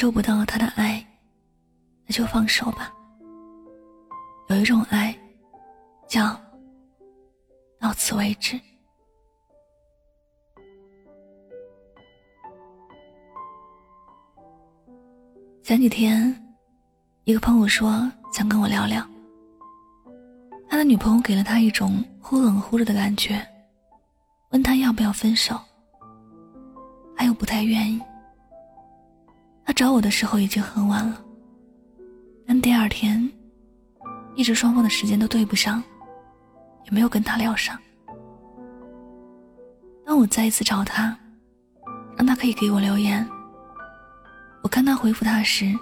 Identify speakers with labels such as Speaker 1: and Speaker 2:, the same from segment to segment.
Speaker 1: 受不到他的爱，那就放手吧。有一种爱，叫到此为止。前几天，一个朋友说想跟我聊聊，他的女朋友给了他一种忽冷忽热的感觉，问他要不要分手，他又不太愿意。他找我的时候已经很晚了，但第二天，一直双方的时间都对不上，也没有跟他聊上。当我再一次找他，让他可以给我留言，我看他回复他时，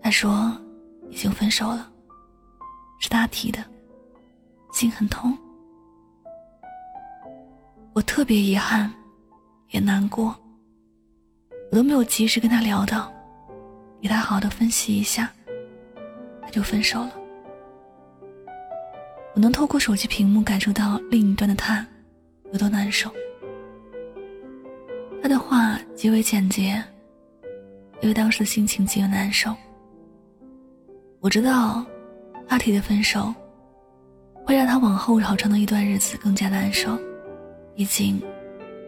Speaker 1: 他说已经分手了，是他提的，心很痛，我特别遗憾，也难过。我都没有及时跟他聊到，给他好好的分析一下，他就分手了。我能透过手机屏幕感受到另一端的他有多难受。他的话极为简洁，因为当时的心情极为难受。我知道，他提的分手，会让他往后好长的一段日子更加难受，毕竟，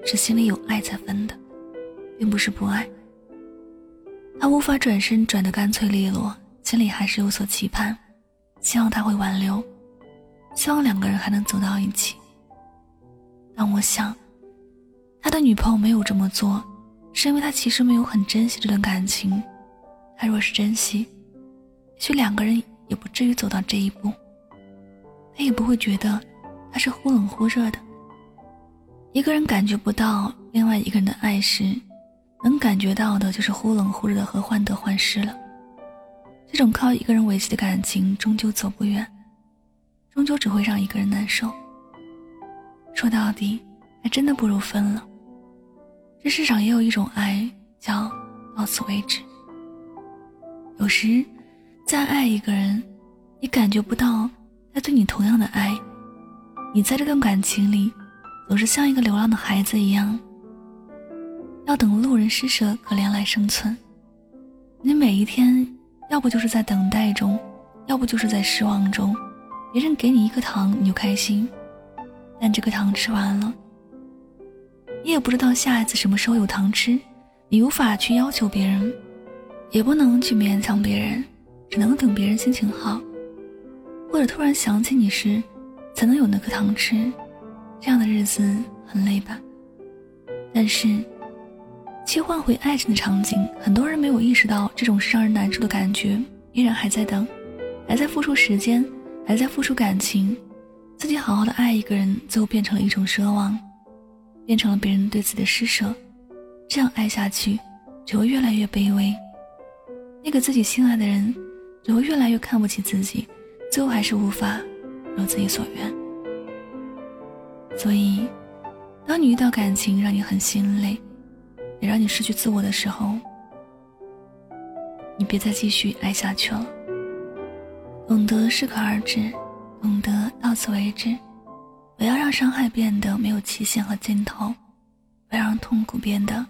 Speaker 1: 是心里有爱才分的。并不是不爱，他无法转身转得干脆利落，心里还是有所期盼，希望他会挽留，希望两个人还能走到一起。但我想，他的女朋友没有这么做，是因为他其实没有很珍惜这段感情。他若是珍惜，也许两个人也不至于走到这一步，他也不会觉得他是忽冷忽热的。一个人感觉不到另外一个人的爱时。能感觉到的就是忽冷忽热的和患得患失了。这种靠一个人维系的感情，终究走不远，终究只会让一个人难受。说到底，还真的不如分了。这世上也有一种爱，叫到此为止。有时，再爱一个人，你感觉不到他对你同样的爱，你在这段感情里，总是像一个流浪的孩子一样。要等路人施舍可怜来生存，你每一天要不就是在等待中，要不就是在失望中。别人给你一颗糖你就开心，但这颗糖吃完了，你也不知道下一次什么时候有糖吃。你无法去要求别人，也不能去勉强别人，只能等别人心情好，或者突然想起你时，才能有那颗糖吃。这样的日子很累吧？但是。切换回爱情的场景，很多人没有意识到这种让人难受的感觉，依然还在等，还在付出时间，还在付出感情，自己好好的爱一个人，最后变成了一种奢望，变成了别人对自己的施舍，这样爱下去，只会越来越卑微。那个自己心爱的人，只会越来越看不起自己，最后还是无法如自己所愿。所以，当你遇到感情让你很心累。也让你失去自我的时候，你别再继续爱下去了。懂得适可而止，懂得到此为止，不要让伤害变得没有期限和尽头，不要让痛苦变得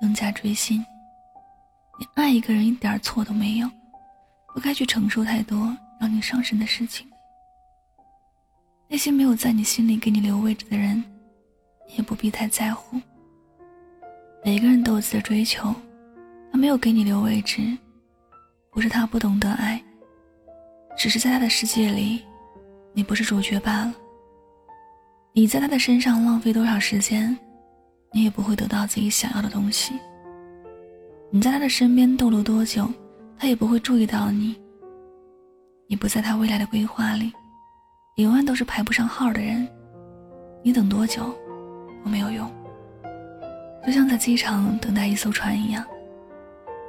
Speaker 1: 更加锥心。你爱一个人一点错都没有，不该去承受太多让你伤神的事情。那些没有在你心里给你留位置的人，也不必太在乎。每个人都有自己的追求，他没有给你留位置，不是他不懂得爱，只是在他的世界里，你不是主角罢了。你在他的身上浪费多少时间，你也不会得到自己想要的东西。你在他的身边逗留多久，他也不会注意到你。你不在他未来的规划里，永远都是排不上号的人。你等多久都没有用，就像在机场等待一艘船一样，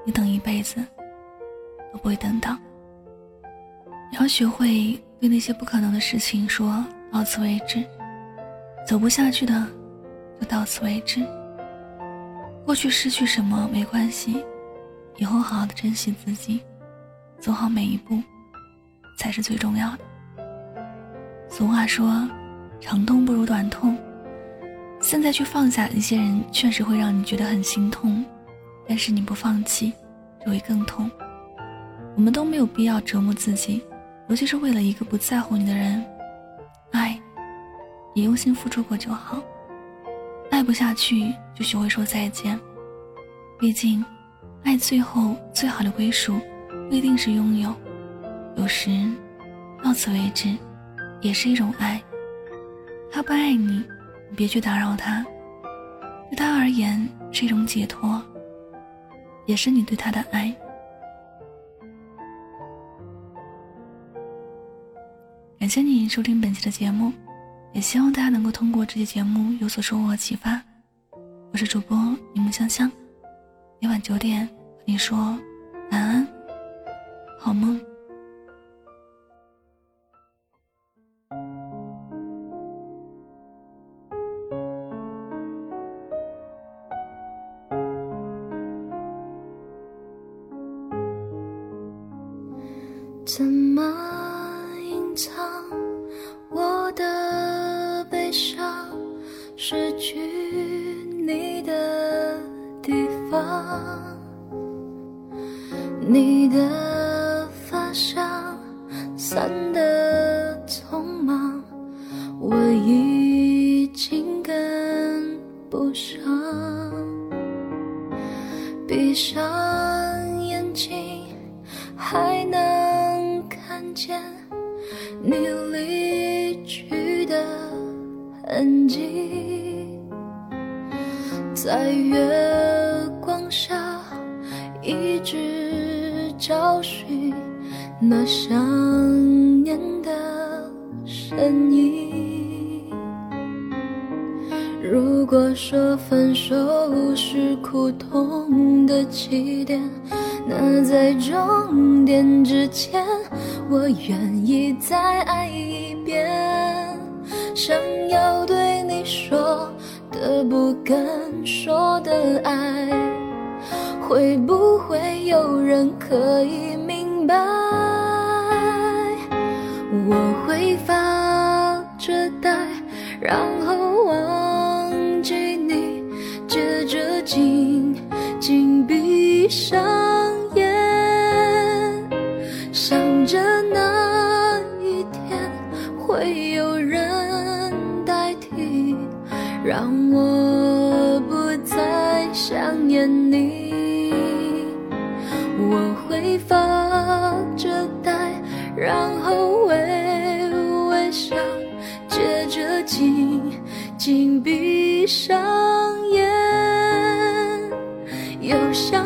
Speaker 1: 你等一辈子都不会等到。你要学会对那些不可能的事情说到此为止，走不下去的就到此为止。过去失去什么没关系，以后好好的珍惜自己，走好每一步，才是最重要的。俗话说。长痛不如短痛，现在去放下一些人，确实会让你觉得很心痛，但是你不放弃，就会更痛。我们都没有必要折磨自己，尤其是为了一个不在乎你的人。爱，你用心付出过就好。爱不下去，就学会说再见。毕竟，爱最后最好的归属，不一定是拥有，有时，到此为止，也是一种爱。他不爱你，你别去打扰他。对他而言是一种解脱，也是你对他的爱。感谢你收听本期的节目，也希望大家能够通过这期节目有所收获和启发。我是主播柠檬香香，每晚九点和你说晚安，好梦。
Speaker 2: 怎么隐藏我的悲伤？失去你的地方，你的发香散得匆忙，我已经跟不上。闭上眼睛，还能。见你离去的痕迹，在月光下一直找寻那想念的身影。如果说分手是苦痛的起点，那在终点之前。我愿意再爱一遍，想要对你说的不敢说的爱，会不会有人可以明白？我会发着呆，然后忘然后微微笑，接着紧紧闭上眼，又想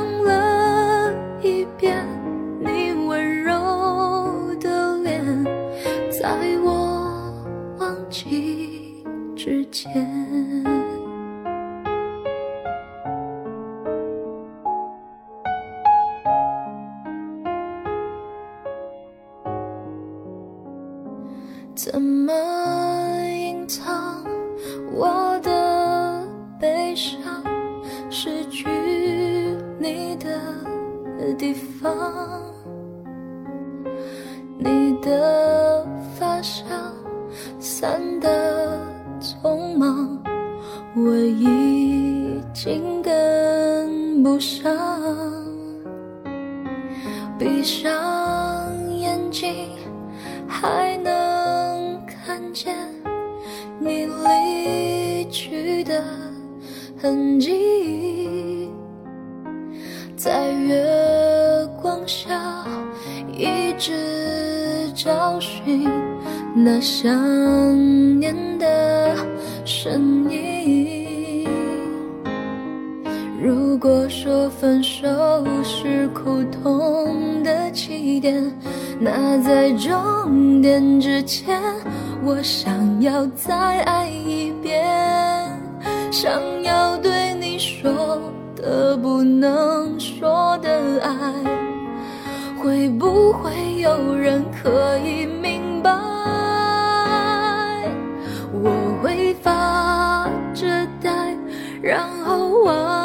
Speaker 2: 不上。闭上眼睛，还能看。见你离去的痕迹，在月光下一直找寻那想念的身影。如果说分手是苦痛的。起点。那在终点之前，我想要再爱一遍，想要对你说的不能说的爱，会不会有人可以明白？我会发着呆，然后忘，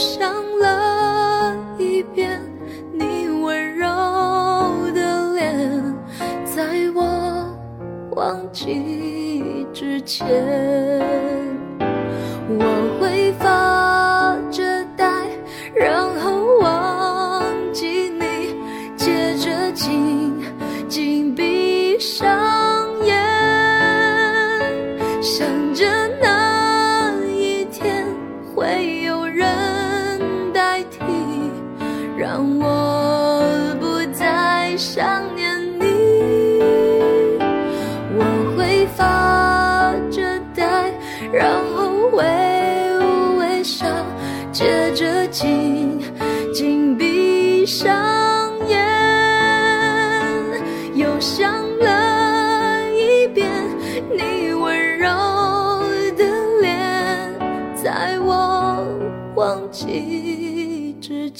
Speaker 2: 想了一遍你温柔的脸，在我忘记之前，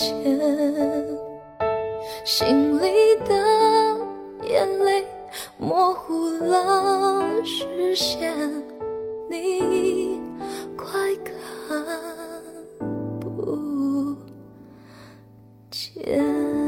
Speaker 2: 前心里的眼泪模糊了视线你快看不见。